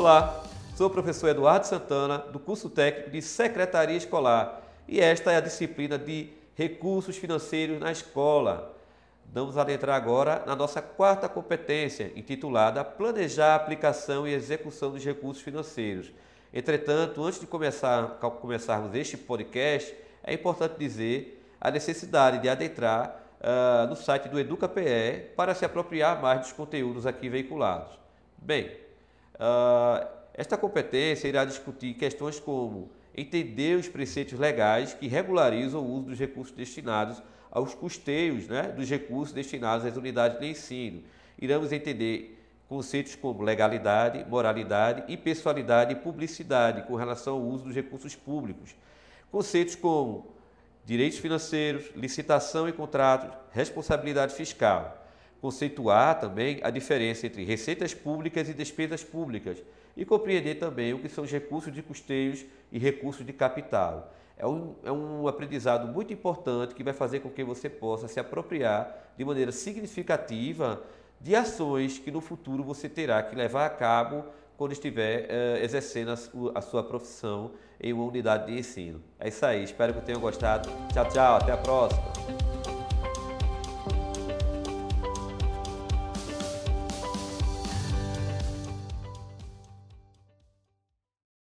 Olá, sou o professor Eduardo Santana, do curso técnico de Secretaria Escolar, e esta é a disciplina de Recursos Financeiros na Escola. Vamos adentrar agora na nossa quarta competência, intitulada Planejar a aplicação e execução dos recursos financeiros. Entretanto, antes de começar, começarmos este podcast, é importante dizer a necessidade de adentrar uh, no site do EducaPE para se apropriar mais dos conteúdos aqui veiculados. Bem, uh, esta competência irá discutir questões como entender os preceitos legais que regularizam o uso dos recursos destinados aos custeios né, dos recursos destinados às unidades de ensino. Iremos entender conceitos como legalidade, moralidade, impessoalidade e publicidade com relação ao uso dos recursos públicos. Conceitos como direitos financeiros, licitação e contratos, responsabilidade fiscal. Conceituar também a diferença entre receitas públicas e despesas públicas e compreender também o que são os recursos de custeios e recursos de capital. É um, é um aprendizado muito importante que vai fazer com que você possa se apropriar de maneira significativa de ações que no futuro você terá que levar a cabo quando estiver eh, exercendo a, a sua profissão em uma unidade de ensino. É isso aí, espero que tenham gostado. Tchau, tchau, até a próxima.